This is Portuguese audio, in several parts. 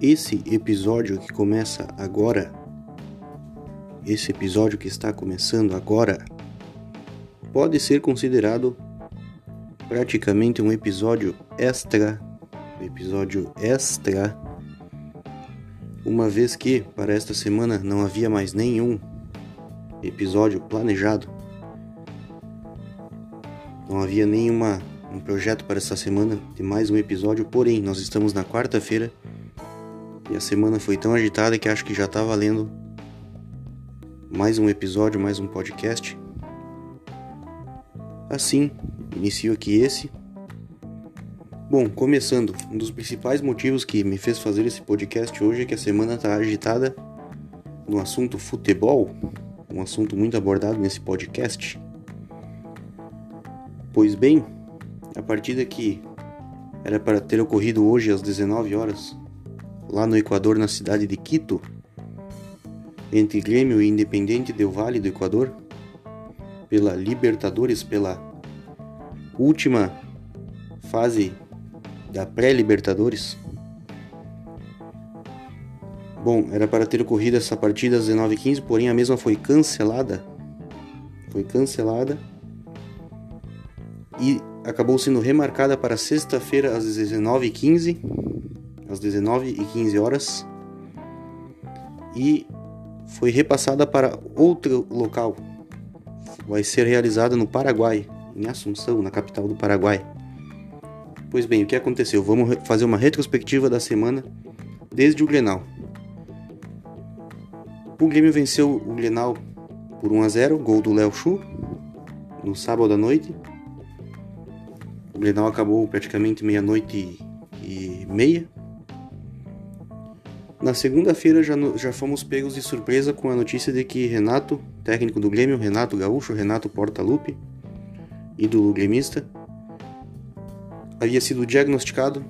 Esse episódio que começa agora, esse episódio que está começando agora, pode ser considerado praticamente um episódio extra, episódio extra, uma vez que para esta semana não havia mais nenhum episódio planejado, não havia nenhuma um projeto para essa semana de mais um episódio, porém nós estamos na quarta-feira e a semana foi tão agitada que acho que já está valendo mais um episódio, mais um podcast. Assim, inicio aqui esse. Bom, começando, um dos principais motivos que me fez fazer esse podcast hoje é que a semana está agitada no assunto futebol, um assunto muito abordado nesse podcast. Pois bem, a partida que era para ter ocorrido hoje às 19 horas, lá no Equador, na cidade de Quito, entre Grêmio e Independente Del Vale do Equador, pela Libertadores, pela última fase da pré-Libertadores. Bom, era para ter ocorrido essa partida às 19h15, porém a mesma foi cancelada. Foi cancelada. E acabou sendo remarcada para sexta-feira às 19h15, às 19h15 horas, e foi repassada para outro local. Vai ser realizada no Paraguai, em Assunção, na capital do Paraguai. Pois bem, o que aconteceu? Vamos fazer uma retrospectiva da semana desde o Grenal. O Grêmio venceu o Grenal por 1 a 0, gol do Léo Chu no sábado à noite. O Grenal acabou praticamente meia-noite e meia. Na segunda-feira já, já fomos pegos de surpresa com a notícia de que Renato, técnico do Grêmio, Renato Gaúcho, Renato Portaluppi, ídolo gremista, havia sido diagnosticado,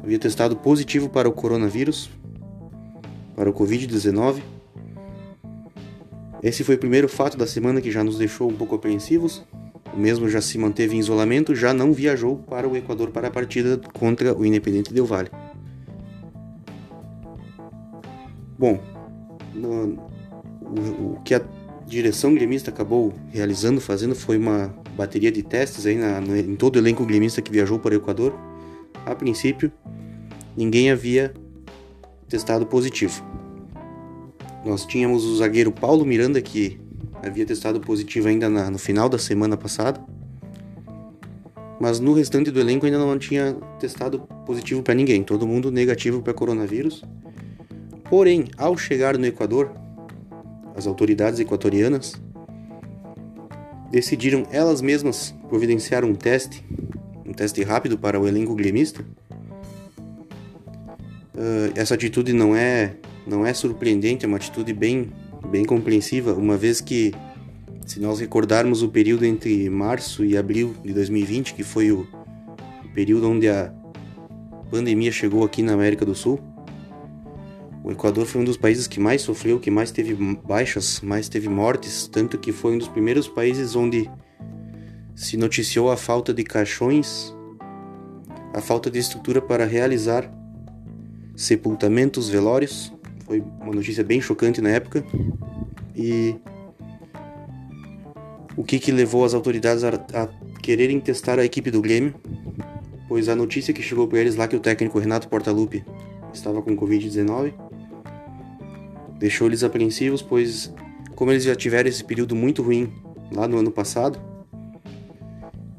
havia testado positivo para o coronavírus, para o Covid-19. Esse foi o primeiro fato da semana que já nos deixou um pouco apreensivos, o mesmo já se manteve em isolamento, já não viajou para o Equador para a partida contra o Independente Del Valle. Bom, no, o, o, que a direção gremista acabou realizando, fazendo, foi uma bateria de testes aí na, no, em todo o elenco gremista que viajou para o Equador. A princípio, ninguém havia testado positivo. Nós tínhamos o zagueiro Paulo Miranda que havia testado positivo ainda na, no final da semana passada. Mas no restante do elenco ainda não tinha testado positivo para ninguém, todo mundo negativo para coronavírus. Porém, ao chegar no Equador, as autoridades equatorianas decidiram elas mesmas providenciar um teste, um teste rápido para o elenco gremista. Uh, essa atitude não é não é surpreendente, é uma atitude bem bem compreensiva, uma vez que, se nós recordarmos o período entre março e abril de 2020, que foi o período onde a pandemia chegou aqui na América do Sul, o Equador foi um dos países que mais sofreu, que mais teve baixas, mais teve mortes, tanto que foi um dos primeiros países onde se noticiou a falta de caixões, a falta de estrutura para realizar sepultamentos, velórios. Foi uma notícia bem chocante na época. E o que, que levou as autoridades a, a quererem testar a equipe do Grêmio? Pois a notícia que chegou para eles lá que o técnico Renato Portaluppi estava com Covid-19 deixou eles apreensivos, pois como eles já tiveram esse período muito ruim lá no ano passado,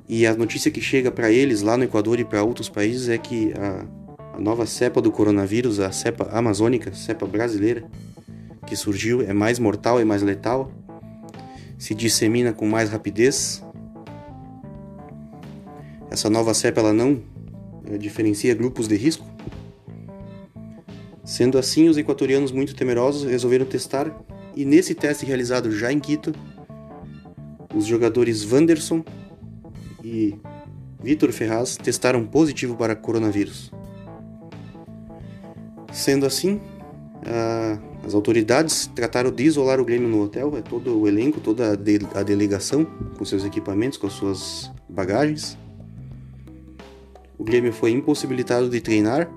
e a notícia que chega para eles lá no Equador e para outros países é que a a nova cepa do coronavírus, a cepa amazônica, cepa brasileira, que surgiu, é mais mortal e mais letal, se dissemina com mais rapidez. Essa nova cepa ela não eh, diferencia grupos de risco. Sendo assim, os equatorianos muito temerosos resolveram testar e nesse teste realizado já em Quito, os jogadores Wanderson e Vitor Ferraz testaram positivo para coronavírus. Sendo assim, as autoridades trataram de isolar o Grêmio no hotel, é todo o elenco, toda a, de, a delegação, com seus equipamentos, com suas bagagens. O Grêmio foi impossibilitado de treinar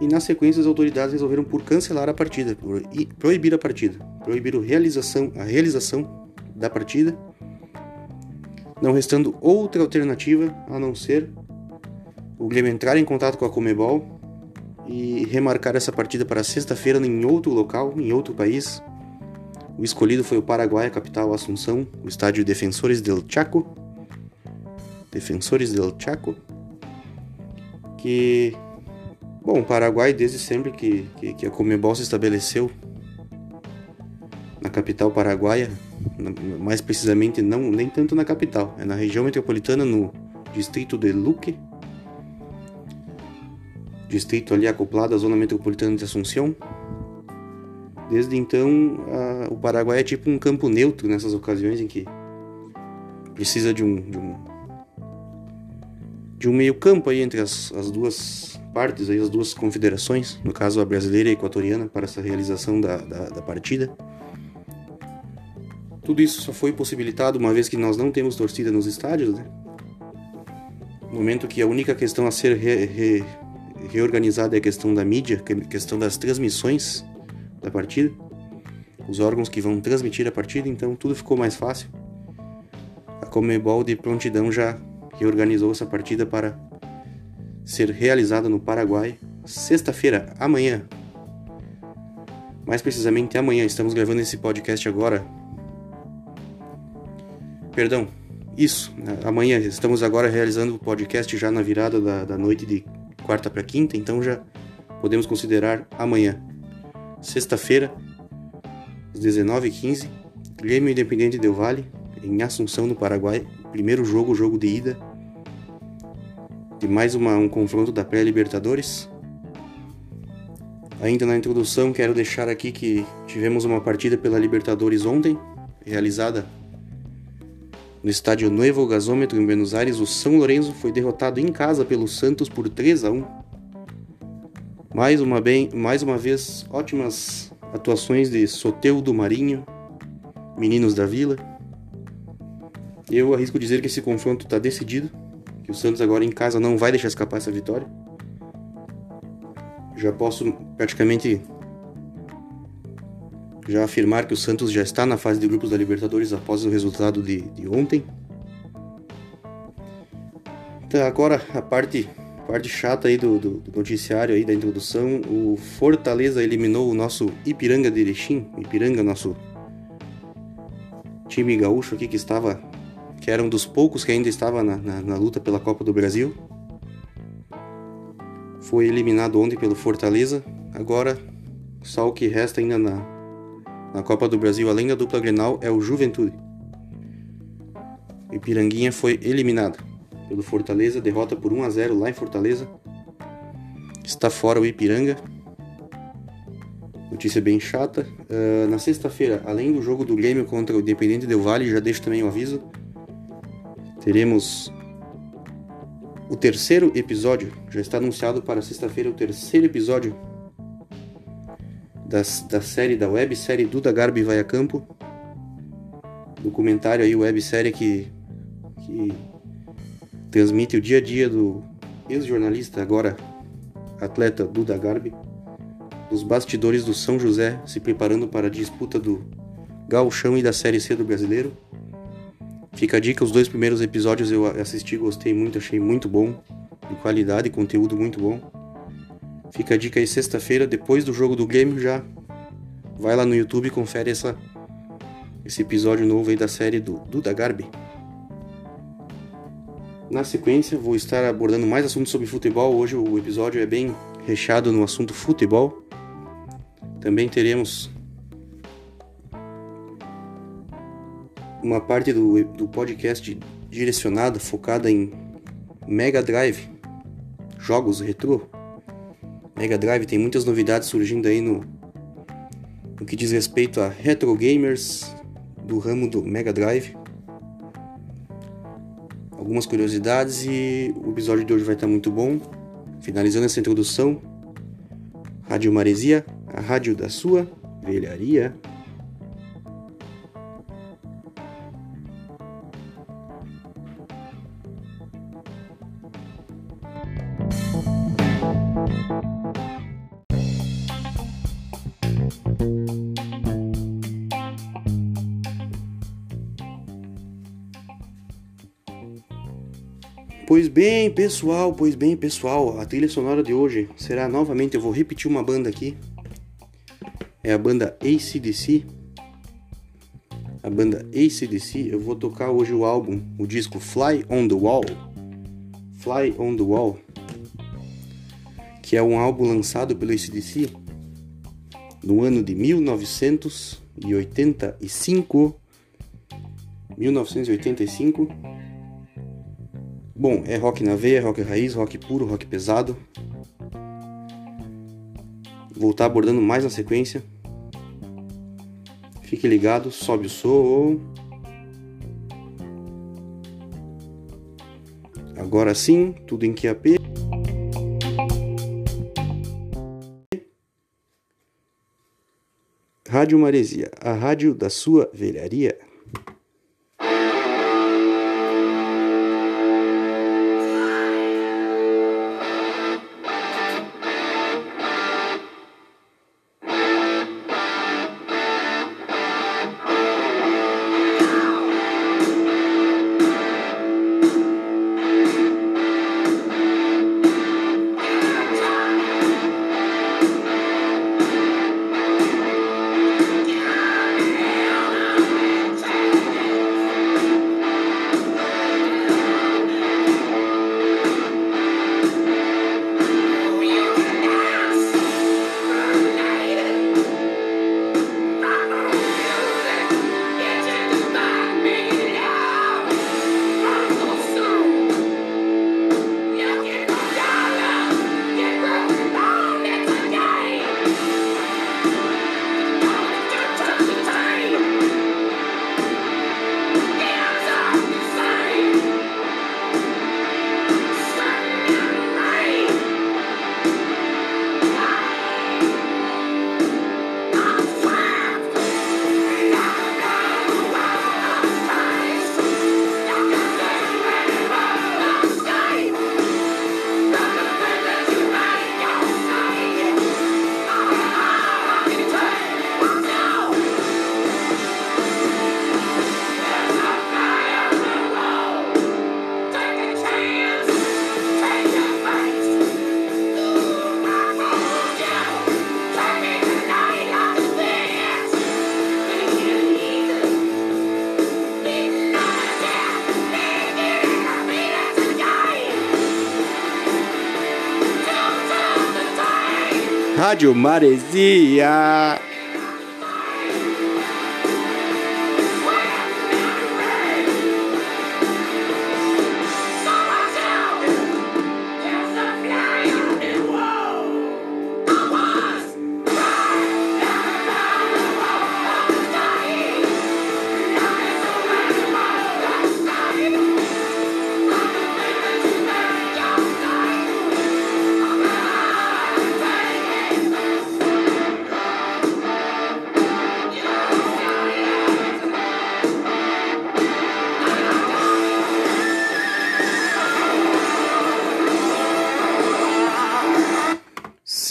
e na sequência as autoridades resolveram por cancelar a partida, por proibir a partida, proibir a realização, a realização da partida, não restando outra alternativa a não ser o Grêmio entrar em contato com a Comebol e remarcar essa partida para sexta-feira em outro local, em outro país. O escolhido foi o Paraguai, a capital Assunção, o estádio Defensores del Chaco. Defensores del Chaco. Que Bom, o Paraguai, desde sempre que, que, que a Comebol se estabeleceu na capital paraguaia, mais precisamente não nem tanto na capital, é na região metropolitana, no distrito de Luque, distrito ali acoplado à zona metropolitana de Assunção. Desde então, a, o Paraguai é tipo um campo neutro nessas ocasiões em que precisa de um, de um, de um meio campo aí entre as, as duas partes, aí, as duas confederações, no caso a brasileira e a equatoriana, para essa realização da, da, da partida. Tudo isso só foi possibilitado uma vez que nós não temos torcida nos estádios, né? Momento que a única questão a ser re, re, reorganizada é a questão da mídia, a questão das transmissões da partida, os órgãos que vão transmitir a partida, então tudo ficou mais fácil. A Comebol de prontidão já reorganizou essa partida para ser realizada no Paraguai sexta-feira, amanhã. Mais precisamente amanhã, estamos gravando esse podcast agora. Perdão, isso, amanhã estamos agora realizando o podcast já na virada da, da noite de quarta para quinta, então já podemos considerar amanhã. Sexta-feira, às 19h15, Grêmio Independente Del Vale, em Assunção, no Paraguai. Primeiro jogo, jogo de ida de mais uma, um confronto da pré-Libertadores. Ainda na introdução, quero deixar aqui que tivemos uma partida pela Libertadores ontem, realizada no estádio Nuevo Gasômetro em Buenos Aires. O São Lourenço foi derrotado em casa pelo Santos por 3 a 1. Mais uma, bem, mais uma vez, ótimas atuações de Soteudo Marinho, meninos da Vila. Eu arrisco dizer que esse confronto está decidido que o Santos agora em casa não vai deixar escapar essa vitória. Já posso praticamente já afirmar que o Santos já está na fase de grupos da Libertadores após o resultado de, de ontem. Então agora a parte, parte chata aí do, do, do, noticiário aí da introdução, o Fortaleza eliminou o nosso Ipiranga de Erechim, Ipiranga nosso time gaúcho aqui que estava que era um dos poucos que ainda estava na, na, na luta pela Copa do Brasil. Foi eliminado ontem pelo Fortaleza. Agora, só o que resta ainda na, na Copa do Brasil, além da dupla Grenal, é o Juventude. Ipiranguinha foi eliminado pelo Fortaleza, derrota por 1 a 0 lá em Fortaleza. Está fora o Ipiranga. Notícia bem chata. Uh, na sexta-feira, além do jogo do Grêmio contra o Independente Del Vale, já deixo também o aviso teremos o terceiro episódio. Já está anunciado para sexta-feira o terceiro episódio das, da série, da websérie Duda Garbi Vai a Campo. Documentário aí, websérie que, que transmite o dia a dia do ex-jornalista, agora atleta Duda Garbi, dos bastidores do São José, se preparando para a disputa do Gauchão e da Série C do Brasileiro. Fica a dica, os dois primeiros episódios eu assisti, gostei muito, achei muito bom, de qualidade, conteúdo muito bom. Fica a dica aí sexta-feira, depois do jogo do Grêmio, já vai lá no YouTube e confere essa, esse episódio novo aí da série do Duda Garbi. Na sequência, vou estar abordando mais assuntos sobre futebol. Hoje o episódio é bem recheado no assunto futebol. Também teremos uma parte do, do podcast direcionada, focada em Mega Drive, jogos retrô. Mega Drive tem muitas novidades surgindo aí no, no que diz respeito a retro gamers do ramo do Mega Drive. Algumas curiosidades e o episódio de hoje vai estar muito bom. Finalizando essa introdução, Rádio Maresia, a rádio da sua velharia. Pessoal, pois bem, pessoal, a trilha sonora de hoje será novamente, eu vou repetir uma banda aqui. É a banda ACDC. A banda ACDC, eu vou tocar hoje o álbum, o disco Fly on the Wall. Fly on the Wall. Que é um álbum lançado pelo ACDC no ano de 1985. 1985 Bom, é rock na veia, rock raiz, rock puro, rock pesado. Vou estar abordando mais na sequência. Fique ligado, sobe o som. Agora sim, tudo em QAP. Rádio Maresia, a rádio da sua velharia. Rádio Maresia.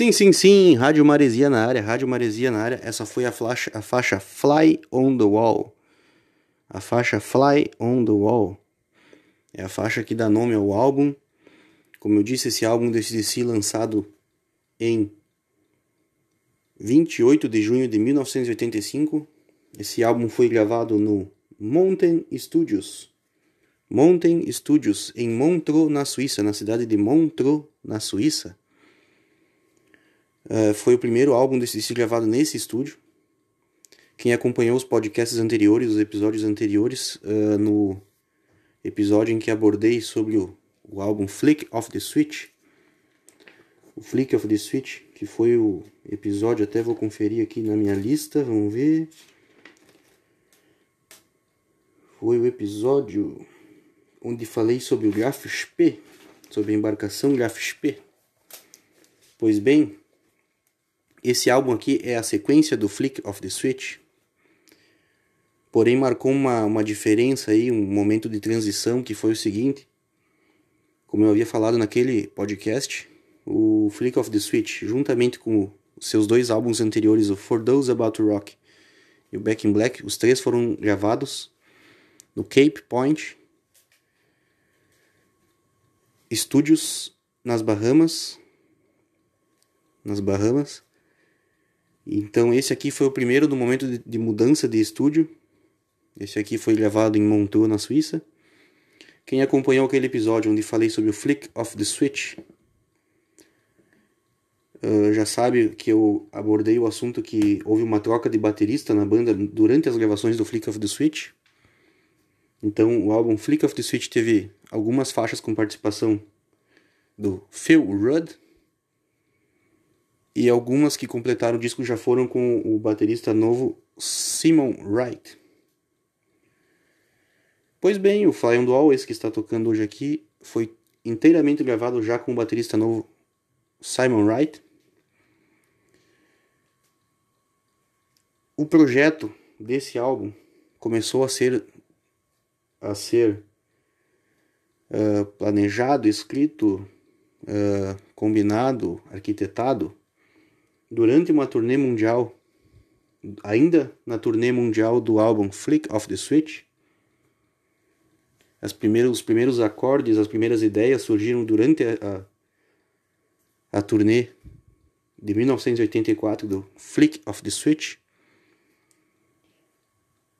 Sim, sim, sim, Rádio Maresia na área, Rádio Maresia na área. Essa foi a faixa, a faixa Fly on the Wall. A faixa Fly on the Wall. É a faixa que dá nome ao álbum. Como eu disse, esse álbum DC lançado em 28 de junho de 1985. Esse álbum foi gravado no Mountain Studios. Mountain Studios, em Montreux, na Suíça, na cidade de Montreux, na Suíça. Uh, foi o primeiro álbum desse disco gravado nesse estúdio. Quem acompanhou os podcasts anteriores, os episódios anteriores, uh, no episódio em que abordei sobre o, o álbum Flick of the Switch, o Flick of the Switch, que foi o episódio, até vou conferir aqui na minha lista, vamos ver. Foi o episódio onde falei sobre o Graph SP, sobre a embarcação Graph SP. Pois bem, esse álbum aqui é a sequência do Flick of the Switch, porém marcou uma, uma diferença aí, um momento de transição que foi o seguinte, como eu havia falado naquele podcast, o Flick of the Switch, juntamente com os seus dois álbuns anteriores, o For Those About to Rock e o Back in Black, os três foram gravados no Cape Point, estúdios nas Bahamas. Nas Bahamas. Então esse aqui foi o primeiro do momento de, de mudança de estúdio. Esse aqui foi gravado em Montreux, na Suíça. Quem acompanhou aquele episódio onde falei sobre o Flick of the Switch, uh, já sabe que eu abordei o assunto que houve uma troca de baterista na banda durante as gravações do Flick of the Switch. Então o álbum Flick of the Switch teve algumas faixas com participação do Phil Rudd, e algumas que completaram o disco já foram com o baterista novo Simon Wright. Pois bem, o Fly on the Wall, esse que está tocando hoje aqui, foi inteiramente gravado já com o baterista novo Simon Wright. O projeto desse álbum começou a ser a ser uh, planejado, escrito, uh, combinado, arquitetado Durante uma turnê mundial, ainda na turnê mundial do álbum Flick of the Switch, primeiros, os primeiros acordes, as primeiras ideias surgiram durante a, a, a turnê de 1984 do Flick of the Switch.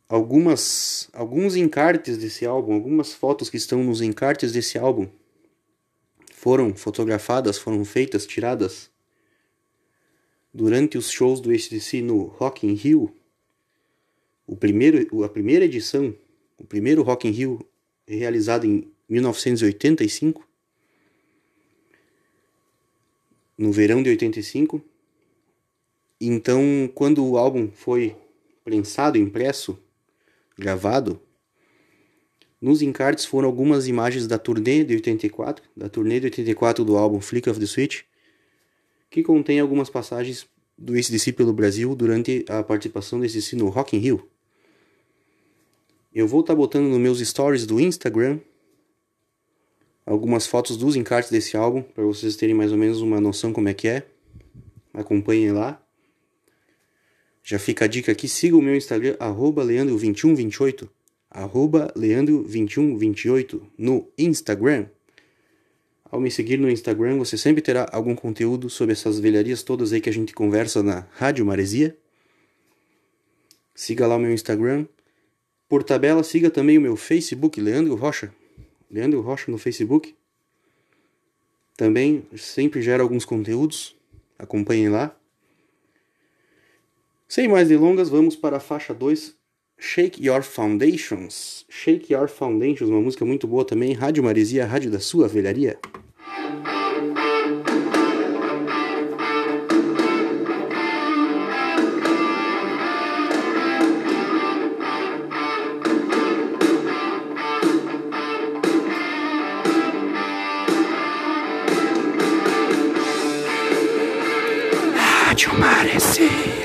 Algumas, alguns encartes desse álbum, algumas fotos que estão nos encartes desse álbum foram fotografadas, foram feitas, tiradas durante os shows do ACDC no Rock in Rio, o primeiro, a primeira edição, o primeiro Rock in Rio realizado em 1985, no verão de 85. Então, quando o álbum foi prensado, impresso, gravado, nos encartes foram algumas imagens da turnê de 84, da turnê de 84 do álbum Flick of the Switch, que contém algumas passagens do ACDC pelo Brasil durante a participação do ACDC no Rock in Rio. Eu vou estar tá botando nos meus stories do Instagram algumas fotos dos encartes desse álbum, para vocês terem mais ou menos uma noção como é que é. Acompanhem lá. Já fica a dica aqui, siga o meu Instagram, leandro2128, leandro2128 no Instagram. Ao me seguir no Instagram, você sempre terá algum conteúdo sobre essas velharias todas aí que a gente conversa na Rádio Maresia. Siga lá o meu Instagram. Por tabela, siga também o meu Facebook, Leandro Rocha. Leandro Rocha no Facebook. Também sempre gera alguns conteúdos. Acompanhem lá. Sem mais delongas, vamos para a faixa 2, Shake Your Foundations. Shake Your Foundations, uma música muito boa também. Rádio Maresia, rádio da sua velharia. Rádio Maresia.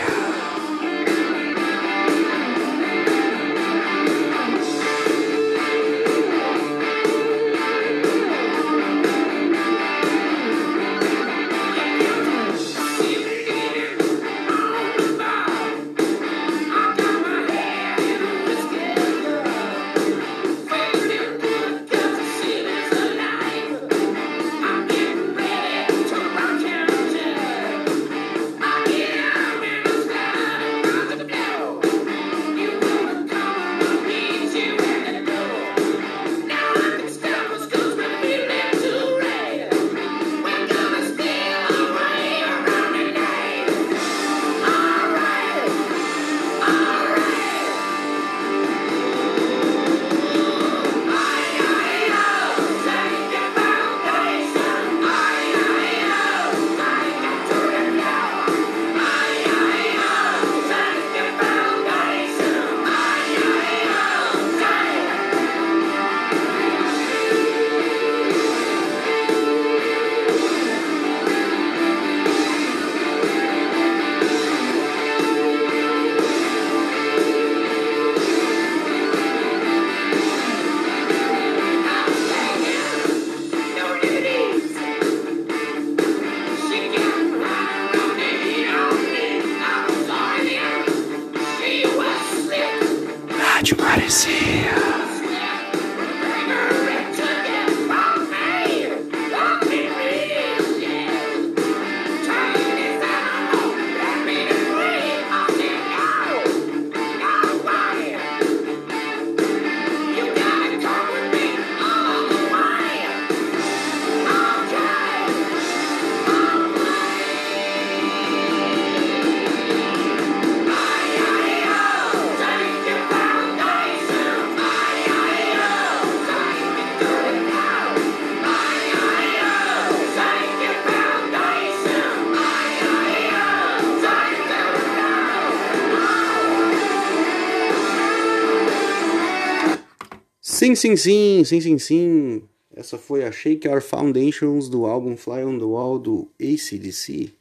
Sim, sim, sim, sim, sim, sim. Essa foi a Shake Our Foundations do álbum Fly on the Wall do ACDC.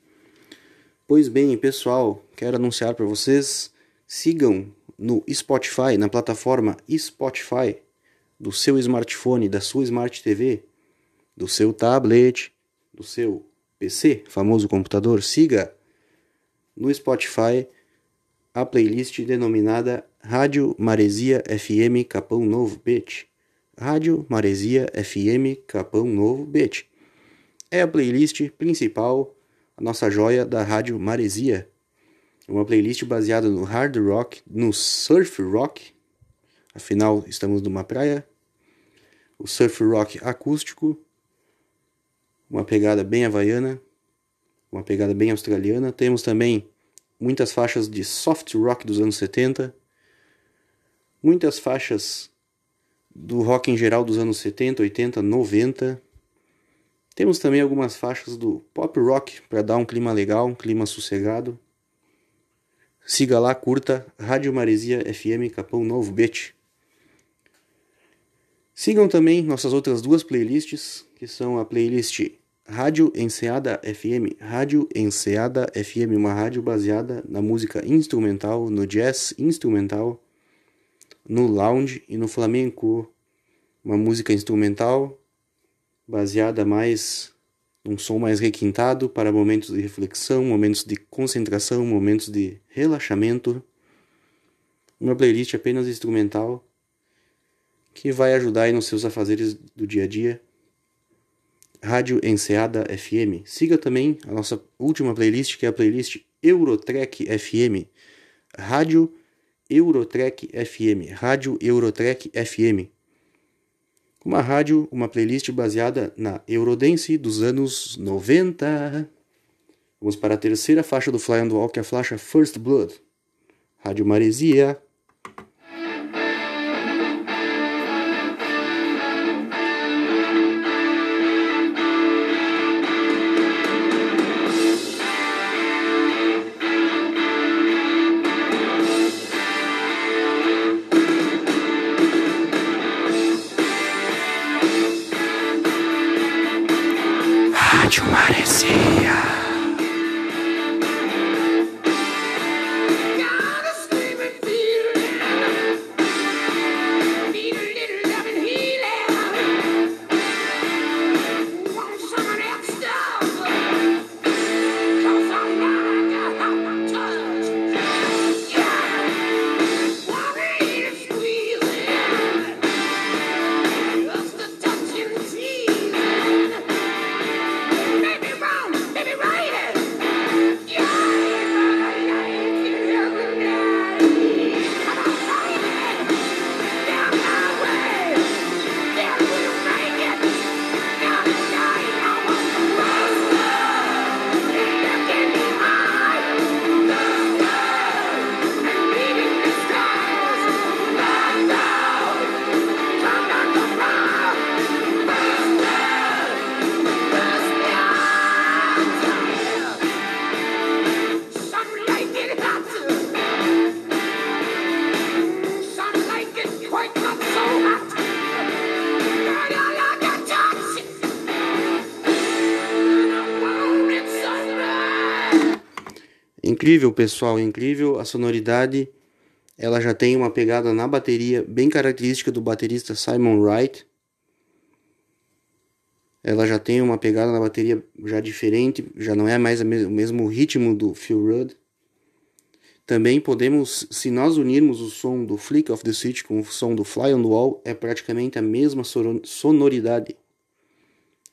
Pois bem, pessoal, quero anunciar para vocês, sigam no Spotify, na plataforma Spotify do seu smartphone, da sua Smart TV, do seu tablet, do seu PC, famoso computador, siga no Spotify a playlist denominada Rádio Maresia FM Capão Novo Beach. Rádio Maresia FM Capão Novo Beach. É a playlist principal, a nossa joia da Rádio Maresia. Uma playlist baseada no hard rock, no surf rock. Afinal, estamos numa praia. O surf rock acústico. Uma pegada bem havaiana. Uma pegada bem australiana. Temos também muitas faixas de soft rock dos anos 70, muitas faixas do rock em geral dos anos 70, 80, 90. Temos também algumas faixas do pop rock para dar um clima legal, um clima sossegado. Siga lá, curta Rádio Maresia FM Capão Novo Beach. Sigam também nossas outras duas playlists, que são a playlist Rádio Enseada FM. Rádio Enseada FM, uma rádio baseada na música instrumental, no jazz instrumental, no lounge e no flamenco. Uma música instrumental baseada mais num som mais requintado para momentos de reflexão, momentos de concentração, momentos de relaxamento. Uma playlist apenas instrumental que vai ajudar aí nos seus afazeres do dia a dia Rádio Enseada FM. Siga também a nossa última playlist, que é a playlist Eurotrek FM. Rádio Eurotrek FM. Rádio Eurotrek FM. Uma rádio, uma playlist baseada na Eurodance dos anos 90. Vamos para a terceira faixa do Fly Wall, que é a faixa First Blood. Rádio Maresia. Incrível, pessoal, incrível. A sonoridade, ela já tem uma pegada na bateria bem característica do baterista Simon Wright. Ela já tem uma pegada na bateria já diferente, já não é mais o mesmo ritmo do Phil Rudd. Também podemos, se nós unirmos o som do Flick of the Switch com o som do Fly on the Wall, é praticamente a mesma sonoridade.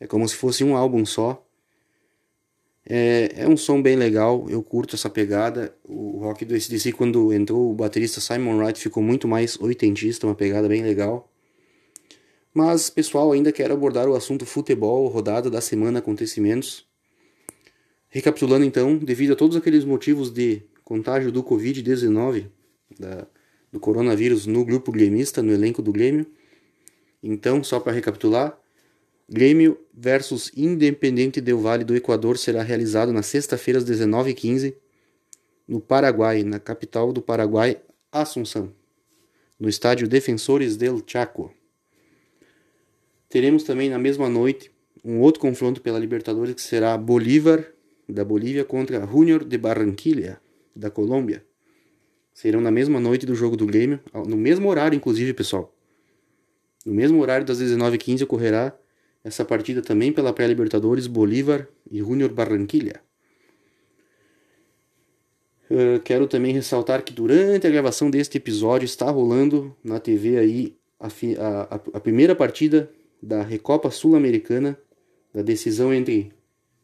É como se fosse um álbum só. É, é um som bem legal, eu curto essa pegada. O rock do ACDC, quando entrou o baterista Simon Wright, ficou muito mais oitentista, uma pegada bem legal. Mas, pessoal, ainda quero abordar o assunto futebol, rodada da semana, acontecimentos. Recapitulando então, devido a todos aqueles motivos de contágio do Covid-19, do coronavírus no grupo gremista, no elenco do Grêmio. Então, só para recapitular, Grêmio versus Independente Del Vale do Equador será realizado na sexta-feira às 19h15 no Paraguai, na capital do Paraguai, Assunção, no estádio Defensores del Chaco. Teremos também na mesma noite um outro confronto pela Libertadores que será Bolívar da Bolívia contra Junior de Barranquilla da Colômbia. Serão na mesma noite do jogo do Grêmio, no mesmo horário inclusive, pessoal. No mesmo horário das 19h15 ocorrerá essa partida também pela pré-Libertadores Bolívar e Junior Barranquilla. Uh, quero também ressaltar que durante a gravação deste episódio está rolando na TV aí a, a, a primeira partida da Recopa Sul-Americana, da decisão entre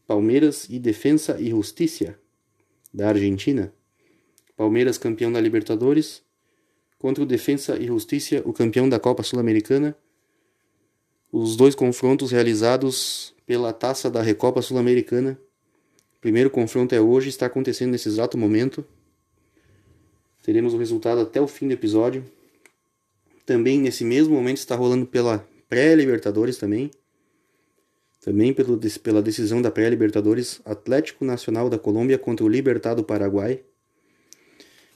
Palmeiras e Defensa e Justiça da Argentina. Palmeiras campeão da Libertadores contra o Defensa e Justiça, o campeão da Copa Sul-Americana. Os dois confrontos realizados pela Taça da Recopa Sul-Americana primeiro confronto é hoje, está acontecendo nesse exato momento. Teremos o resultado até o fim do episódio. Também nesse mesmo momento está rolando pela pré-Libertadores também. Também pelo, pela decisão da pré-Libertadores Atlético Nacional da Colômbia contra o Libertad do Paraguai.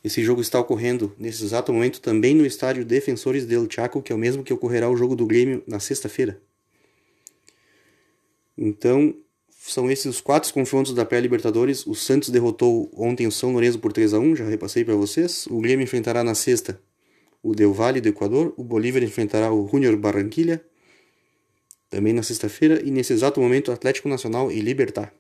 Esse jogo está ocorrendo nesse exato momento também no estádio Defensores del Chaco, que é o mesmo que ocorrerá o jogo do Grêmio na sexta-feira. Então, são esses os quatro confrontos da pré-Libertadores. O Santos derrotou ontem o São Lourenço por 3 a 1 já repassei para vocês. O Grêmio enfrentará na sexta o Del Valle do Equador. O Bolívar enfrentará o Junior Barranquilla, também na sexta-feira. E nesse exato momento, Atlético Nacional e Libertar.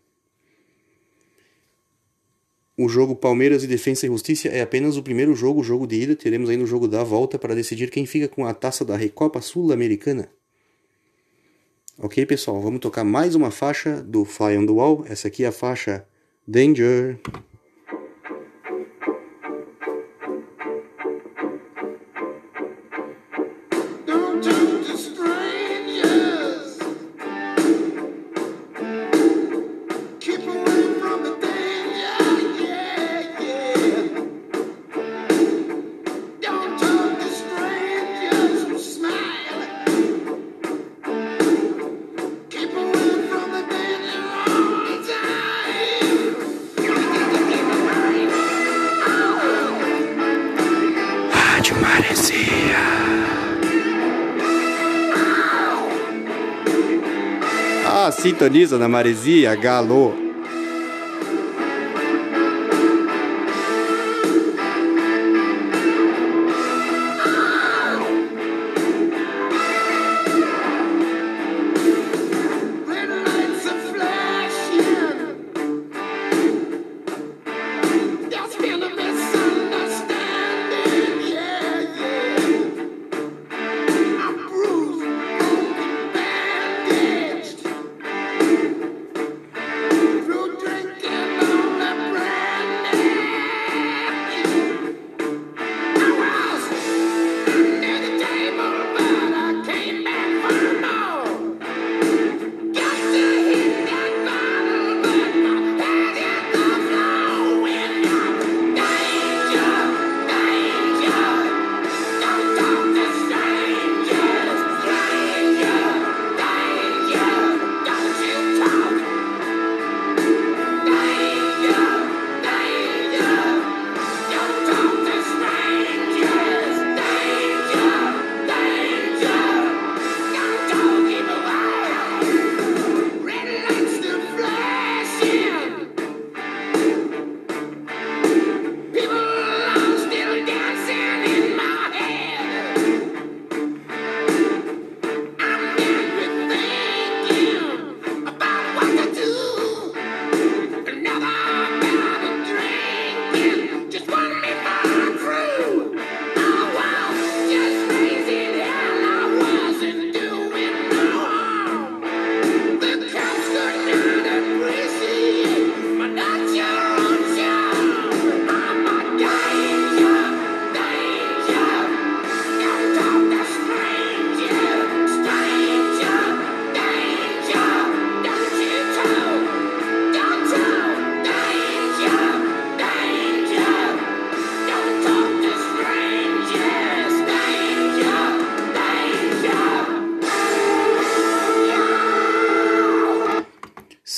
O jogo Palmeiras e Defensa e Justiça é apenas o primeiro jogo, o jogo de ida. Teremos ainda o jogo da volta para decidir quem fica com a taça da Recopa Sul-Americana. Ok, pessoal, vamos tocar mais uma faixa do Fly on the Wall. Essa aqui é a faixa Danger. Sintoniza na Maresia, Galo.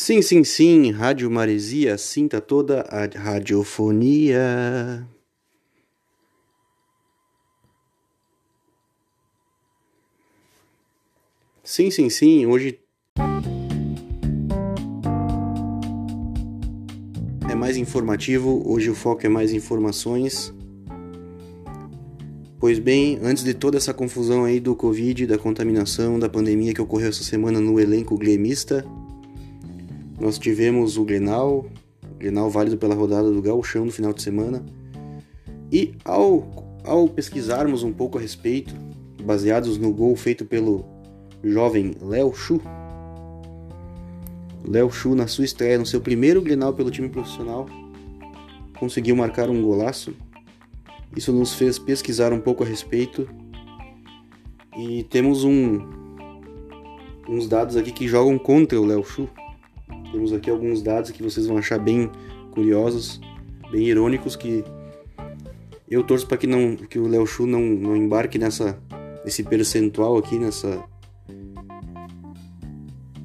Sim, sim, sim, Rádio Maresia, sinta toda a radiofonia. Sim, sim, sim. Hoje é mais informativo, hoje o foco é mais informações. Pois bem, antes de toda essa confusão aí do Covid, da contaminação, da pandemia que ocorreu essa semana no elenco gremista, nós tivemos o Grenal, Grenal válido pela rodada do Gauchão no final de semana. E ao, ao pesquisarmos um pouco a respeito, baseados no gol feito pelo jovem Léo Chu. Léo Chu, na sua estreia, no seu primeiro Grenal pelo time profissional, conseguiu marcar um golaço. Isso nos fez pesquisar um pouco a respeito e temos um, uns dados aqui que jogam contra o Léo Chu. Temos aqui alguns dados que vocês vão achar bem curiosos, bem irônicos que eu torço para que não que o Léo Chu não, não embarque nessa nesse percentual aqui nessa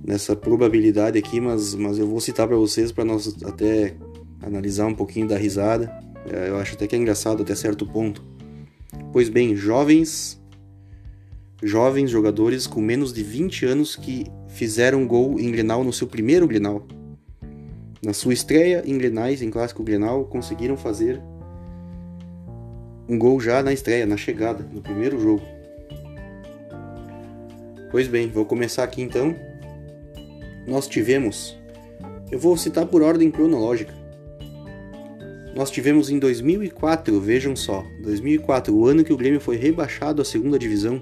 nessa probabilidade aqui, mas, mas eu vou citar para vocês para nós até analisar um pouquinho da risada. É, eu acho até que é engraçado até certo ponto. Pois bem, jovens jovens jogadores com menos de 20 anos que fizeram gol em Grenal no seu primeiro Grenal. Na sua estreia em Grenais, em Clássico Grenal, conseguiram fazer um gol já na estreia, na chegada, no primeiro jogo. Pois bem, vou começar aqui então nós tivemos, eu vou citar por ordem cronológica. Nós tivemos em 2004, vejam só, 2004, o ano que o Grêmio foi rebaixado à segunda divisão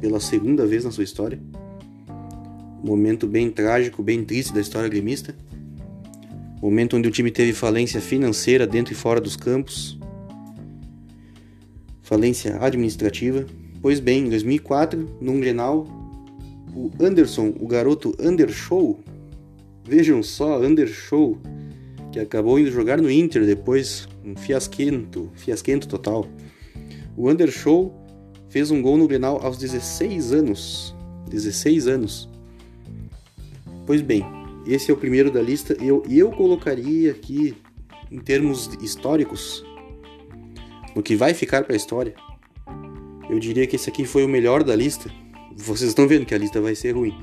pela segunda vez na sua história. Momento bem trágico, bem triste da história gremista. Momento onde o time teve falência financeira dentro e fora dos campos. Falência administrativa. Pois bem, em 2004, num Grenal, o Anderson, o garoto Undershow, vejam só, Undershow, que acabou indo jogar no Inter depois, um fiasquento, fiasquento total. O Undershow fez um gol no Grenal aos 16 anos. 16 anos. Pois bem, esse é o primeiro da lista. Eu, eu colocaria aqui, em termos históricos, no que vai ficar para a história, eu diria que esse aqui foi o melhor da lista vocês estão vendo que a lista vai ser ruim.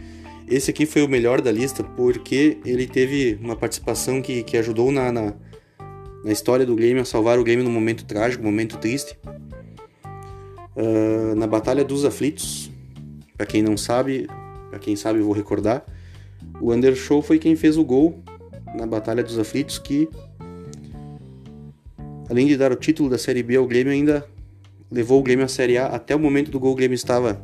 Esse aqui foi o melhor da lista porque ele teve uma participação que, que ajudou na, na, na história do Grêmio a salvar o Grêmio num momento trágico, momento triste. Uh, na Batalha dos Aflitos, para quem não sabe, para quem sabe eu vou recordar, o Undershow foi quem fez o gol na Batalha dos Aflitos que além de dar o título da Série B ao Grêmio ainda levou o Grêmio à Série A até o momento do gol o Grêmio estava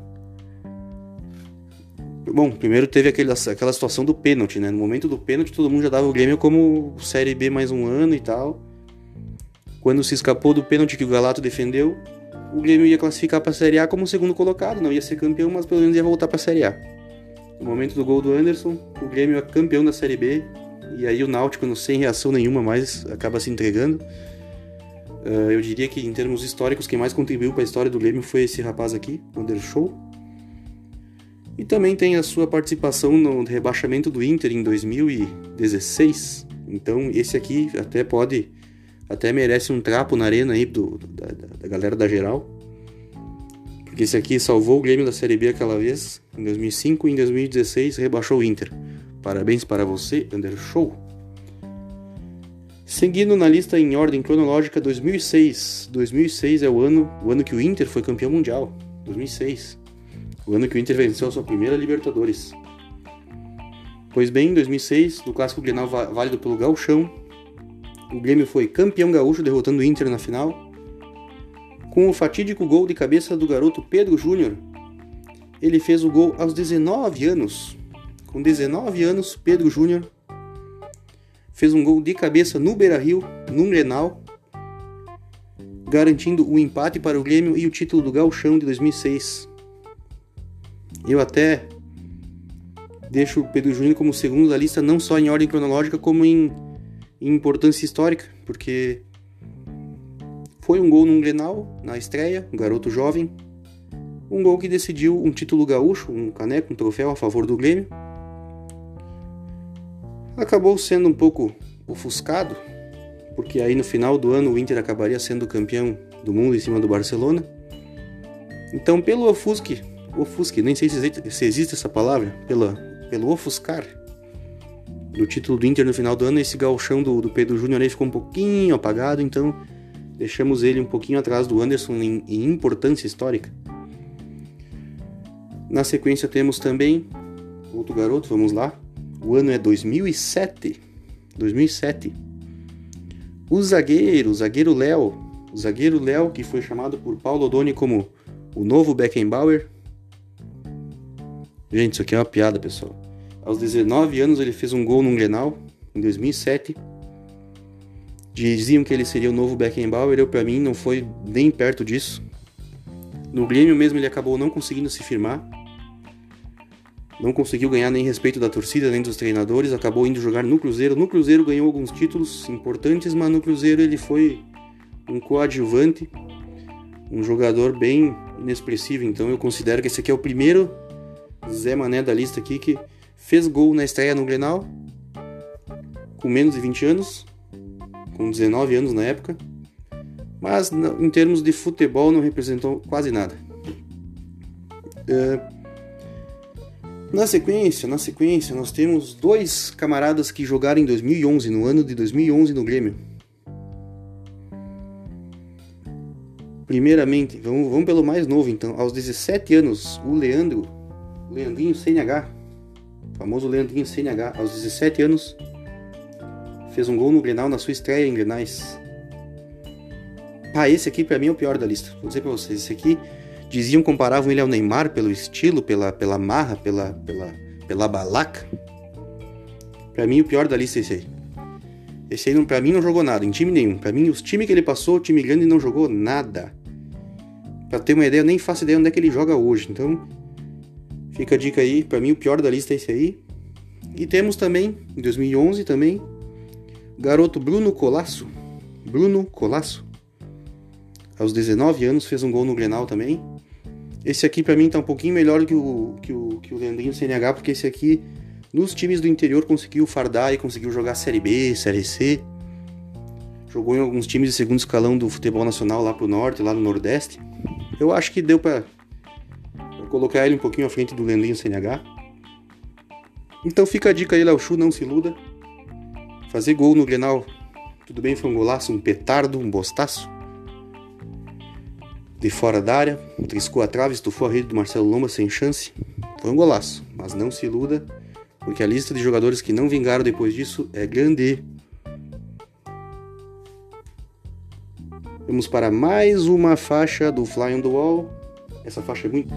Bom, primeiro teve aquele, aquela situação do pênalti, né? No momento do pênalti, todo mundo já dava o Grêmio como Série B mais um ano e tal. Quando se escapou do pênalti que o Galato defendeu, o Grêmio ia classificar para a Série A como segundo colocado. Não ia ser campeão, mas pelo menos ia voltar para a Série A. No momento do gol do Anderson, o Grêmio é campeão da Série B. E aí o Náutico, sem reação nenhuma mais, acaba se entregando. Uh, eu diria que em termos históricos, quem mais contribuiu para a história do Grêmio foi esse rapaz aqui, Anderson. E também tem a sua participação no rebaixamento do Inter em 2016. Então esse aqui até pode, até merece um trapo na arena aí do, da, da galera da geral. Porque esse aqui salvou o Grêmio da Série B aquela vez, em 2005 e em 2016 rebaixou o Inter. Parabéns para você, Under Show. Seguindo na lista em ordem cronológica, 2006. 2006 é o ano, o ano que o Inter foi campeão mundial. 2006 o ano que o Inter venceu a sua primeira Libertadores. Pois bem, em 2006, no clássico Grenal válido pelo Gauchão, o Grêmio foi campeão gaúcho derrotando o Inter na final, com o fatídico gol de cabeça do garoto Pedro Júnior. Ele fez o gol aos 19 anos. Com 19 anos, Pedro Júnior fez um gol de cabeça no Beira-Rio, num Grenal, garantindo o empate para o Grêmio e o título do Gauchão de 2006. Eu até deixo o Pedro Júnior como segundo da lista, não só em ordem cronológica, como em, em importância histórica, porque foi um gol num Grenal, na estreia, um garoto jovem, um gol que decidiu um título gaúcho, um caneco, um troféu a favor do Grêmio. Acabou sendo um pouco ofuscado, porque aí no final do ano o Inter acabaria sendo campeão do mundo em cima do Barcelona. Então, pelo ofusque ofusque, nem sei se existe, essa palavra, pela, pelo ofuscar do título do Inter no final do ano, esse galchão do, do Pedro Júnior ficou um pouquinho apagado, então deixamos ele um pouquinho atrás do Anderson em, em importância histórica. Na sequência temos também outro garoto, vamos lá. O ano é 2007. 2007. O zagueiro, o zagueiro Léo, o zagueiro Léo que foi chamado por Paulo Odoni como o novo Beckenbauer. Gente, isso aqui é uma piada, pessoal. Aos 19 anos ele fez um gol num Grenal em 2007. Diziam que ele seria o novo Beckenbauer, eu para mim não foi nem perto disso. No Grêmio mesmo ele acabou não conseguindo se firmar. Não conseguiu ganhar nem respeito da torcida, nem dos treinadores, acabou indo jogar no Cruzeiro. No Cruzeiro ganhou alguns títulos importantes, mas no Cruzeiro ele foi um coadjuvante, um jogador bem inexpressivo. Então eu considero que esse aqui é o primeiro Zé Mané da lista aqui que Fez gol na estreia no Grenal, com menos de 20 anos, com 19 anos na época, mas em termos de futebol não representou quase nada. É... Na sequência, na sequência, nós temos dois camaradas que jogaram em 2011, no ano de 2011 no Grêmio. Primeiramente, vamos, vamos pelo mais novo então. Aos 17 anos, o Leandro, Leandrinho CNH, famoso Leandrinho CNH, aos 17 anos, fez um gol no Grenal na sua estreia em Grenais. Ah, esse aqui para mim é o pior da lista. Vou dizer para vocês, esse aqui diziam comparavam ele ao Neymar pelo estilo, pela pela marra, pela pela pela balaca. Para mim o pior da lista é esse aí. Esse aí para mim não jogou nada em time nenhum. Para mim os times que ele passou, o time grande não jogou nada. Para ter uma ideia, eu nem faço ideia onde é que ele joga hoje. Então, Fica a dica aí, para mim o pior da lista é esse aí. E temos também, em 2011 também, garoto Bruno Colasso. Bruno Colasso. Aos 19 anos fez um gol no Grenal também. Esse aqui para mim tá um pouquinho melhor que o, que o, que o Leandrinho CNH, porque esse aqui nos times do interior conseguiu fardar e conseguiu jogar Série B, Série C. Jogou em alguns times de segundo escalão do futebol nacional lá pro norte, lá no Nordeste. Eu acho que deu para colocar ele um pouquinho à frente do Leandrinho CNH. Então fica a dica aí, Léo Chu, não se iluda. Fazer gol no Grenal, tudo bem, foi um golaço, um petardo, um bostaço. De fora da área, triscou a trave, estufou a rede do Marcelo Lomba sem chance. Foi um golaço, mas não se iluda, porque a lista de jogadores que não vingaram depois disso é grande. Vamos para mais uma faixa do Fly on the Wall. Essa faixa é muito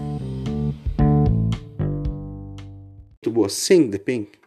muito boa. Sing the.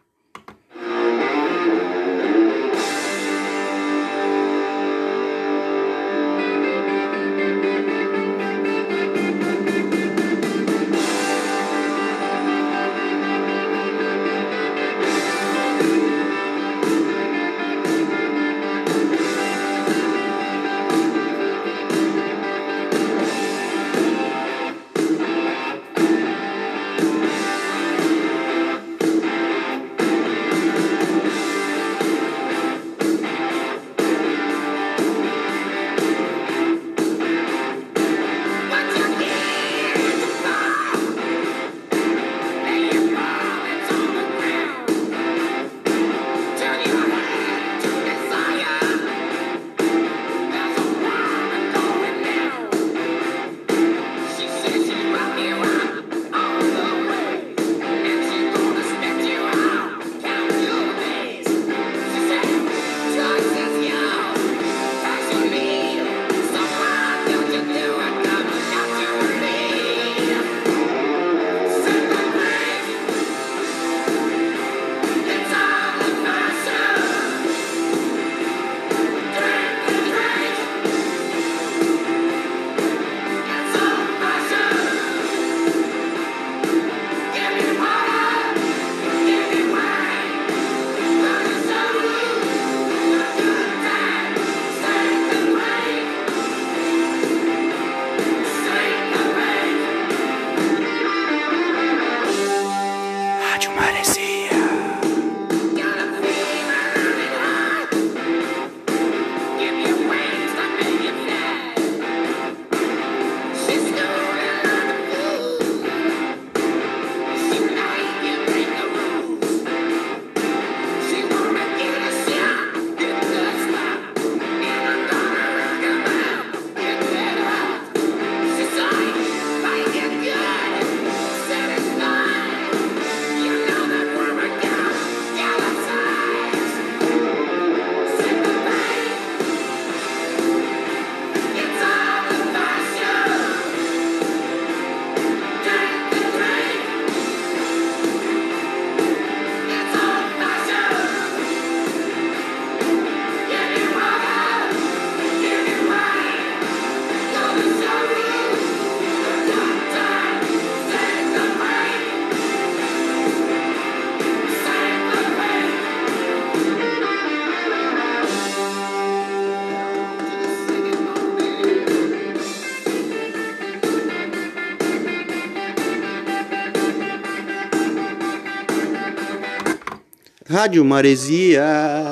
Rádio Maresia.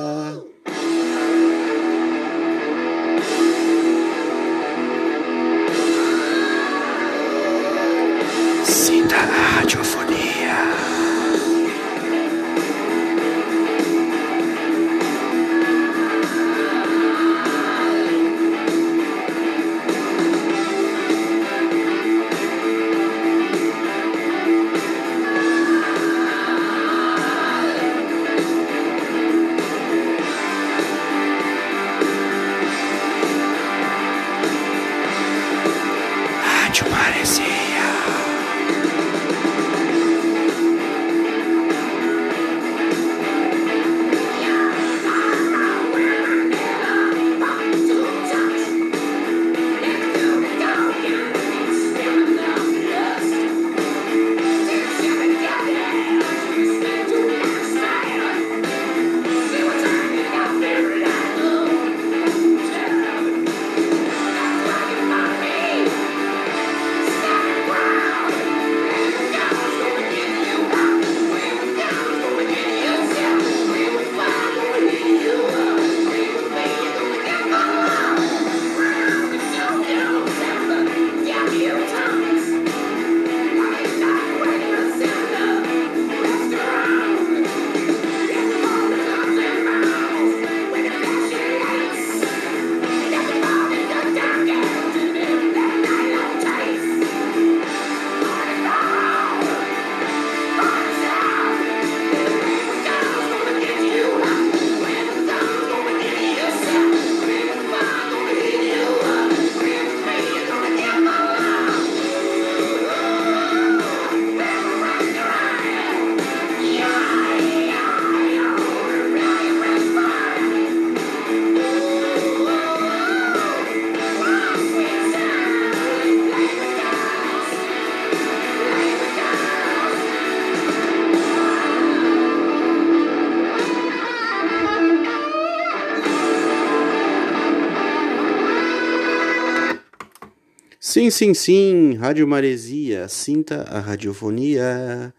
Sim, sim, sim, Rádio Maresia, sinta a radiofonia.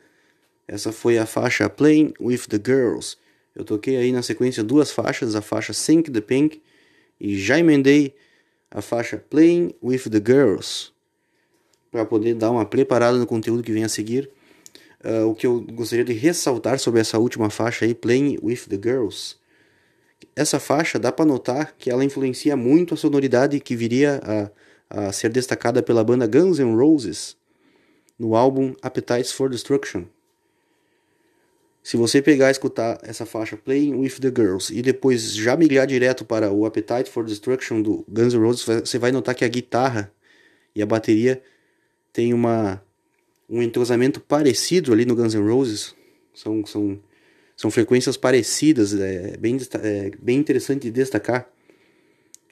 Essa foi a faixa Playing with the Girls. Eu toquei aí na sequência duas faixas, a faixa Sink the Pink e já emendei a faixa Playing with the Girls para poder dar uma preparada no conteúdo que vem a seguir. Uh, o que eu gostaria de ressaltar sobre essa última faixa aí, Playing with the Girls. Essa faixa dá para notar que ela influencia muito a sonoridade que viria a a ser destacada pela banda Guns N' Roses no álbum Appetites for Destruction. Se você pegar e escutar essa faixa Playing with the Girls e depois já migrar direto para o Appetite for Destruction do Guns N' Roses, você vai notar que a guitarra e a bateria tem uma um entrosamento parecido ali no Guns N' Roses. São, são, são frequências parecidas, é bem, é bem interessante de destacar.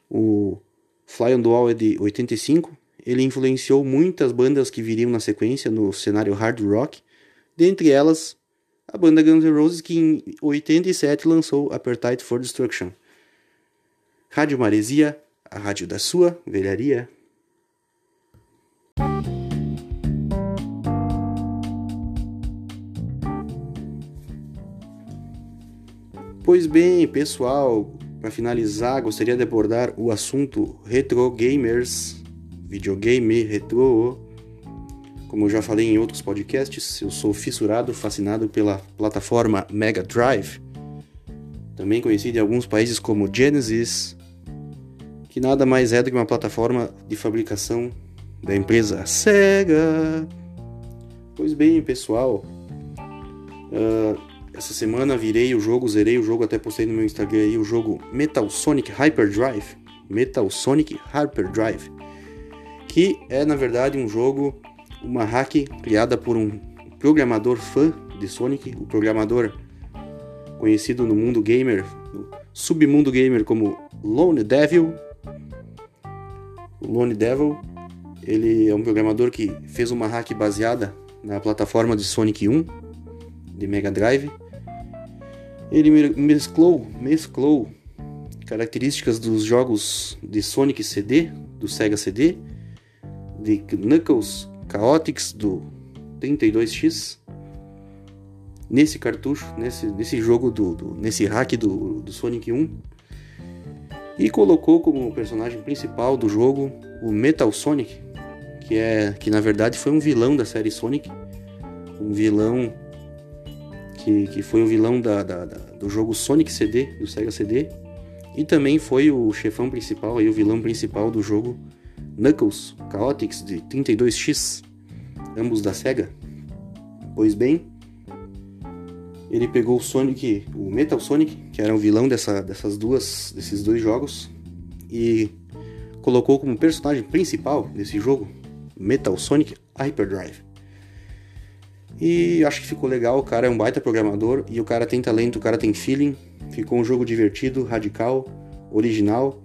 O, Fly on the Wall é de 85. Ele influenciou muitas bandas que viriam na sequência no cenário hard rock, dentre elas a banda Guns N' Roses que em 87 lançou Appetite for Destruction. Rádio Maresia, a rádio da sua velharia. Pois bem, pessoal, para finalizar, gostaria de abordar o assunto retro gamers, videogame retro. Como eu já falei em outros podcasts, eu sou fissurado, fascinado pela plataforma Mega Drive, também conhecida em alguns países como Genesis, que nada mais é do que uma plataforma de fabricação da empresa Sega. Pois bem, pessoal, uh, essa semana virei o jogo, zerei o jogo, até postei no meu Instagram aí o jogo Metal Sonic Hyperdrive. Metal Sonic Hyperdrive. Que é na verdade um jogo, uma hack criada por um programador fã de Sonic, o programador conhecido no mundo gamer, no submundo gamer como Lone Devil. Lone Devil, ele é um programador que fez uma hack baseada na plataforma de Sonic 1 de Mega Drive ele mesclou, mesclou características dos jogos de Sonic CD, do Sega CD, de Knuckles Chaotix do 32X nesse cartucho, nesse, nesse jogo, do, do, nesse hack do, do Sonic 1. E colocou como personagem principal do jogo o Metal Sonic, que é que na verdade foi um vilão da série Sonic, um vilão que, que foi o vilão da, da, da, do jogo Sonic CD, do Sega CD, e também foi o chefão principal, aí, o vilão principal do jogo Knuckles Chaotix de 32X, ambos da Sega. Pois bem, ele pegou o Sonic, o Metal Sonic, que era o vilão dessa, dessas duas, desses dois jogos, e colocou como personagem principal desse jogo Metal Sonic Hyperdrive. E acho que ficou legal, o cara é um baita programador e o cara tem talento, o cara tem feeling. Ficou um jogo divertido, radical, original.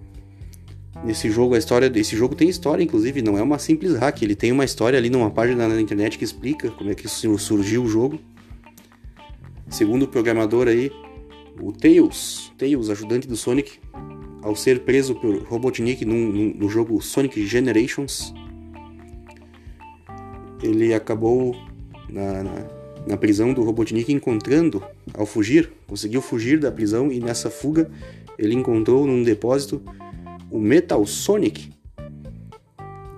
Nesse jogo a história, esse jogo tem história inclusive, não é uma simples hack, ele tem uma história ali numa página na internet que explica como é que surgiu o jogo. Segundo o programador aí, o Tails, Tails, ajudante do Sonic, ao ser preso por Robotnik no jogo Sonic Generations, ele acabou na, na, na prisão do Robotnik encontrando, ao fugir, conseguiu fugir da prisão e nessa fuga ele encontrou num depósito o Metal Sonic.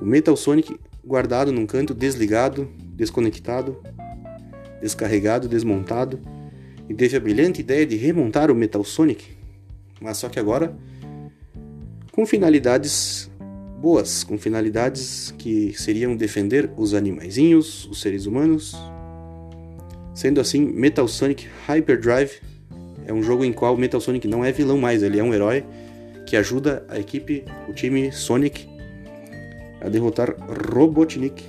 O Metal Sonic guardado num canto, desligado, desconectado, descarregado, desmontado, e teve a brilhante ideia de remontar o Metal Sonic, mas só que agora com finalidades boas, com finalidades que seriam defender os animaizinhos, os seres humanos. Sendo assim, Metal Sonic Hyperdrive é um jogo em qual Metal Sonic não é vilão mais, ele é um herói que ajuda a equipe, o time Sonic, a derrotar Robotnik.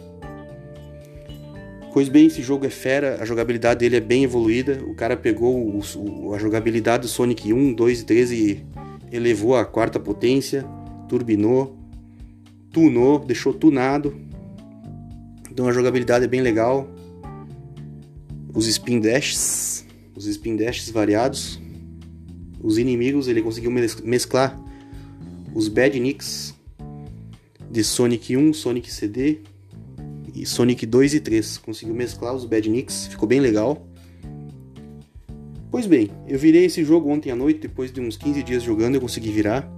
Pois bem, esse jogo é fera, a jogabilidade dele é bem evoluída. O cara pegou o, o, a jogabilidade do Sonic 1, 2 e 3 e elevou a quarta potência, turbinou, tunou, deixou tunado. Então a jogabilidade é bem legal. Os spin dashes, os spin dashes variados. Os inimigos, ele conseguiu mesclar os badniks de Sonic 1, Sonic CD e Sonic 2 e 3. Conseguiu mesclar os badniks, ficou bem legal. Pois bem, eu virei esse jogo ontem à noite, depois de uns 15 dias jogando eu consegui virar.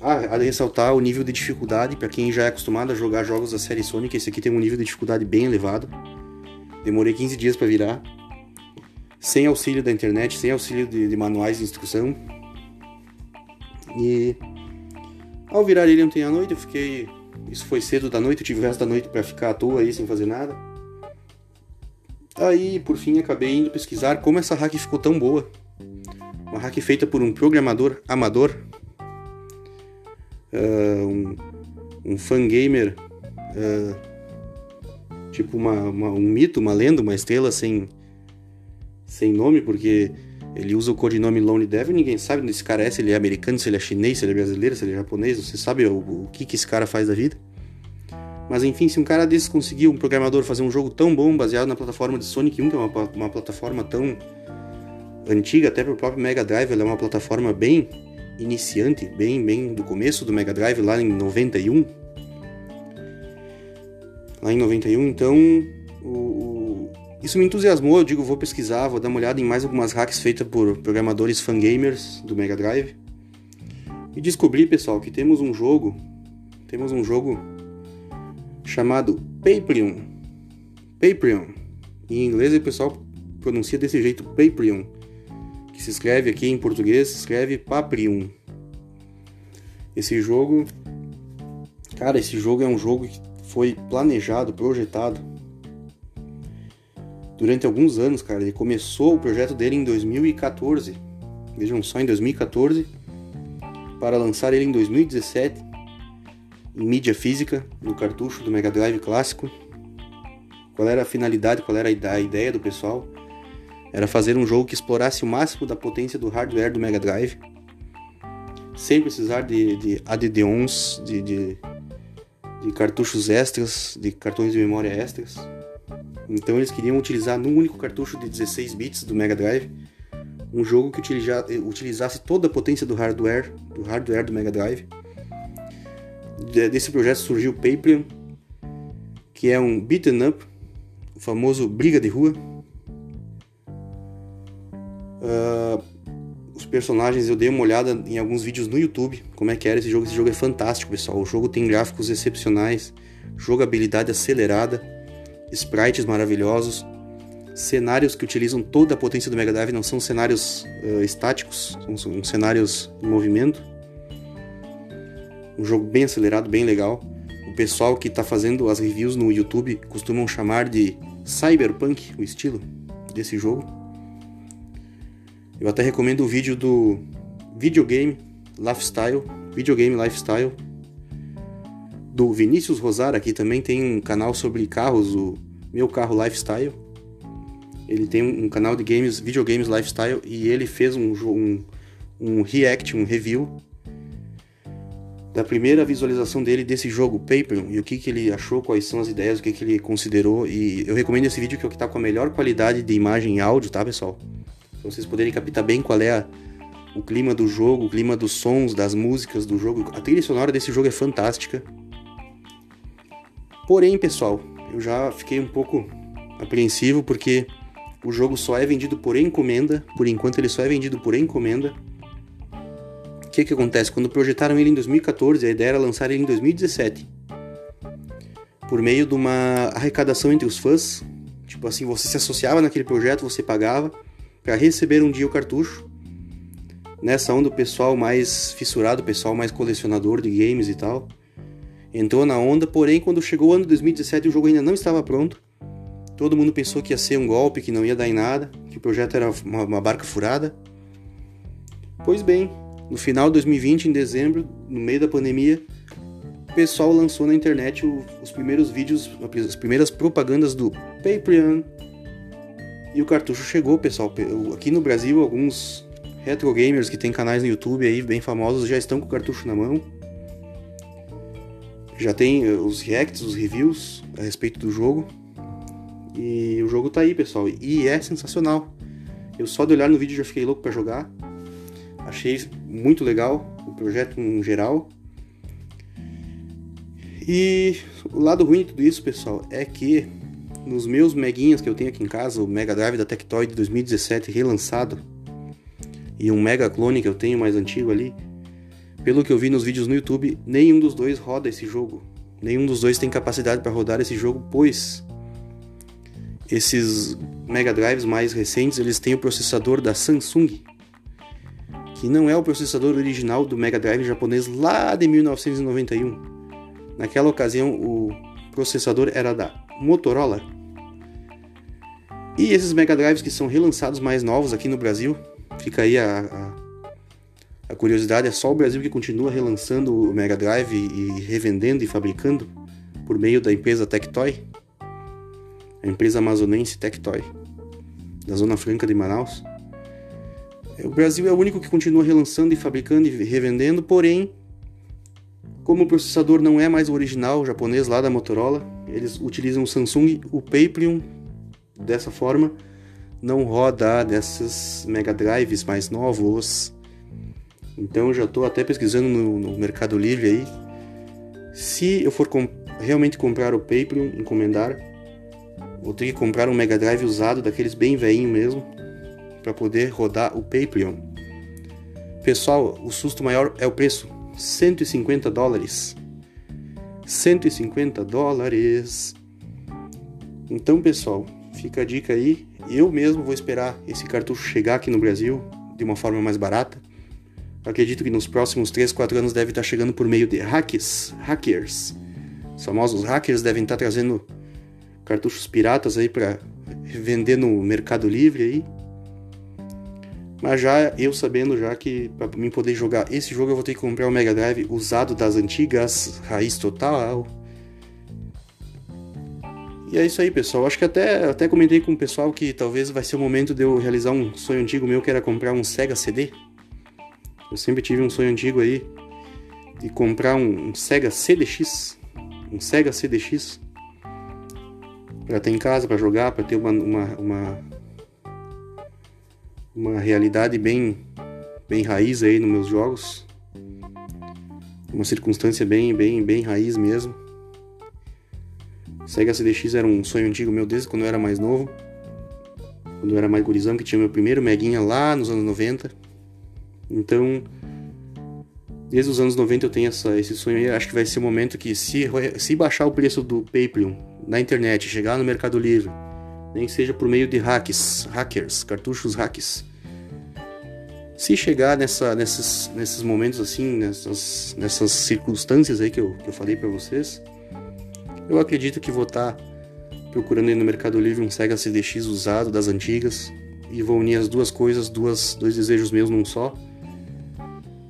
Ah, a ressaltar o nível de dificuldade, para quem já é acostumado a jogar jogos da série Sonic, esse aqui tem um nível de dificuldade bem elevado. Demorei 15 dias para virar, sem auxílio da internet, sem auxílio de, de, manuais de instrução. E ao virar ele ontem à noite, eu fiquei. Isso foi cedo da noite, eu tive o resto da noite para ficar à toa aí sem fazer nada. Aí, por fim, acabei indo pesquisar como essa hack ficou tão boa. Uma hack feita por um programador amador uh, um, um fangamer, uh, tipo uma, uma, um mito, uma lenda, uma estrela sem, sem nome, porque ele usa o codinome Lone Devil, ninguém sabe onde esse cara é, se ele é americano, se ele é chinês, se ele é brasileiro, se ele é japonês, você sabe o, o que, que esse cara faz da vida. Mas enfim, se um cara desses conseguiu, um programador, fazer um jogo tão bom, baseado na plataforma de Sonic 1, que é uma, uma plataforma tão antiga, até pro próprio Mega Drive, ela é uma plataforma bem iniciante, bem, bem do começo do Mega Drive, lá em 91. Lá em 91, então, o, o... isso me entusiasmou. Eu digo, vou pesquisar, vou dar uma olhada em mais algumas hacks feitas por programadores fangamers do Mega Drive. E descobri, pessoal, que temos um jogo, temos um jogo chamado Patreon. Patreon. Em inglês o pessoal pronuncia desse jeito, Patreon que se escreve aqui em português, se escreve Paprium. Esse jogo, cara, esse jogo é um jogo que foi planejado, projetado durante alguns anos, cara. Ele começou o projeto dele em 2014. Vejam só, em 2014, para lançar ele em 2017 em mídia física, no cartucho do Mega Drive clássico. Qual era a finalidade, qual era a ideia do pessoal? Era fazer um jogo que explorasse o máximo da potência do hardware do Mega Drive, sem precisar de, de ADD-ONs, de, de, de, cartuchos extras, de cartões de memória extras. Então eles queriam utilizar num único cartucho de 16 bits do Mega Drive um jogo que utilizasse toda a potência do hardware do hardware do Mega Drive. Desse projeto surgiu o Paprium, que é um beaten up, o famoso briga de rua, Uh, os personagens eu dei uma olhada em alguns vídeos no YouTube, como é que era esse jogo. Esse jogo é fantástico, pessoal. O jogo tem gráficos excepcionais, jogabilidade acelerada, sprites maravilhosos, cenários que utilizam toda a potência do Mega Drive, não são cenários uh, estáticos, são, são cenários em movimento. Um jogo bem acelerado, bem legal. O pessoal que está fazendo as reviews no YouTube costumam chamar de cyberpunk o estilo desse jogo. Eu até recomendo o vídeo do Videogame Lifestyle, Videogame Lifestyle, do Vinícius Rosar, aqui também tem um canal sobre carros, o Meu Carro Lifestyle. Ele tem um canal de games, videogames lifestyle, e ele fez um, um, um react, um review da primeira visualização dele desse jogo, Paper, e o que, que ele achou, quais são as ideias, o que, que ele considerou. E eu recomendo esse vídeo que é o que está com a melhor qualidade de imagem e áudio, tá, pessoal? Pra vocês poderem captar bem qual é a, o clima do jogo, o clima dos sons, das músicas do jogo. A trilha sonora desse jogo é fantástica. Porém, pessoal, eu já fiquei um pouco apreensivo porque o jogo só é vendido por encomenda. Por enquanto, ele só é vendido por encomenda. O que, que acontece? Quando projetaram ele em 2014, a ideia era lançar ele em 2017. Por meio de uma arrecadação entre os fãs. Tipo assim, você se associava naquele projeto, você pagava para receber um dia o cartucho. Nessa onda, o pessoal mais fissurado, o pessoal mais colecionador de games e tal, entrou na onda, porém, quando chegou o ano 2017 o jogo ainda não estava pronto. Todo mundo pensou que ia ser um golpe, que não ia dar em nada, que o projeto era uma, uma barca furada. Pois bem, no final de 2020, em dezembro, no meio da pandemia, o pessoal lançou na internet os primeiros vídeos, as primeiras propagandas do Patreon e o cartucho chegou, pessoal. Aqui no Brasil, alguns retro gamers que tem canais no YouTube aí bem famosos já estão com o cartucho na mão. Já tem eh, os reacts, os reviews a respeito do jogo. E o jogo tá aí, pessoal. E é sensacional. Eu só de olhar no vídeo já fiquei louco para jogar. Achei muito legal o projeto em geral. E o lado ruim de tudo isso, pessoal, é que nos meus meguinhas que eu tenho aqui em casa, o Mega Drive da Tectoy de 2017 relançado e um Mega Clone que eu tenho mais antigo ali, pelo que eu vi nos vídeos no YouTube, nenhum dos dois roda esse jogo. Nenhum dos dois tem capacidade para rodar esse jogo, pois esses Mega Drives mais recentes, eles têm o processador da Samsung, que não é o processador original do Mega Drive japonês lá de 1991. Naquela ocasião, o processador era da Motorola. E esses Mega Drives que são relançados mais novos aqui no Brasil, fica aí a, a, a curiosidade, é só o Brasil que continua relançando o Mega Drive e, e revendendo e fabricando por meio da empresa Tectoy, a empresa amazonense Tectoy, da Zona Franca de Manaus. O Brasil é o único que continua relançando e fabricando e revendendo, porém como o processador não é mais o original japonês lá da Motorola, eles utilizam o Samsung, o Paprium, dessa forma, não roda desses Mega Drives mais novos. Então já estou até pesquisando no, no, Mercado Livre aí. Se eu for com, realmente comprar o Paprium, encomendar, vou ter que comprar um Mega Drive usado, daqueles bem veinho mesmo, para poder rodar o Paprium. Pessoal, o susto maior é o preço. 150 dólares. 150 dólares. Então, pessoal, fica a dica aí. Eu mesmo vou esperar esse cartucho chegar aqui no Brasil de uma forma mais barata. Acredito que nos próximos 3, 4 anos deve estar chegando por meio de hacks, hackers. Os famosos hackers devem estar trazendo cartuchos piratas aí para vender no Mercado Livre aí. Mas já eu sabendo já que para mim poder jogar esse jogo eu vou ter que comprar o Mega Drive usado das antigas, raiz total. E é isso aí, pessoal. Acho que até, até comentei com o pessoal que talvez vai ser o momento de eu realizar um sonho antigo meu que era comprar um Sega CD. Eu sempre tive um sonho antigo aí de comprar um, um Sega CDX, um Sega CDX para ter em casa para jogar, para ter uma, uma, uma uma realidade bem, bem raiz aí nos meus jogos. Uma circunstância bem, bem, bem raiz mesmo. Sega CDX era um sonho antigo meu desde quando eu era mais novo. quando eu era mais gurizão, que tinha meu primeiro Meguinha lá nos anos 90. Então, desde os anos 90 eu tenho essa, esse sonho aí. Acho que vai ser o momento que, se, se baixar o preço do Patreon na internet, chegar no Mercado Livre, nem que seja por meio de hacks, hackers, cartuchos hacks. Se chegar nessa, nesses, nesses momentos assim, nessas, nessas circunstâncias aí que eu, que eu falei para vocês, eu acredito que vou estar tá procurando aí no Mercado Livre um Sega CDX usado das antigas e vou unir as duas coisas, duas, dois desejos meus num só.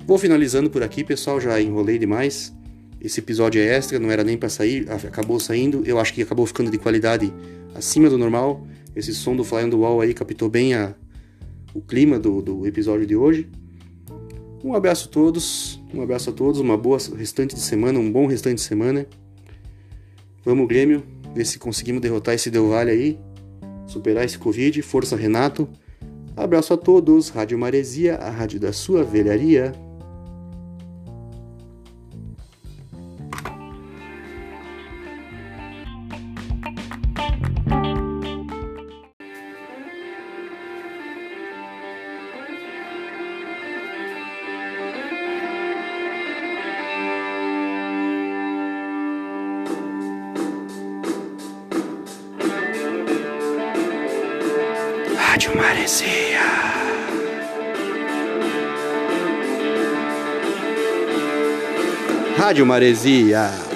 Vou finalizando por aqui, pessoal, já enrolei demais. Esse episódio é extra, não era nem para sair, acabou saindo. Eu acho que acabou ficando de qualidade acima do normal. Esse som do Fly on the Wall aí captou bem a, o clima do, do episódio de hoje. Um abraço a todos, um abraço a todos, uma boa restante de semana, um bom restante de semana. Vamos Grêmio, ver se conseguimos derrotar esse Del Valle aí, superar esse Covid. Força Renato. Abraço a todos, Rádio Maresia, a rádio da sua velharia. Rádio Maresia.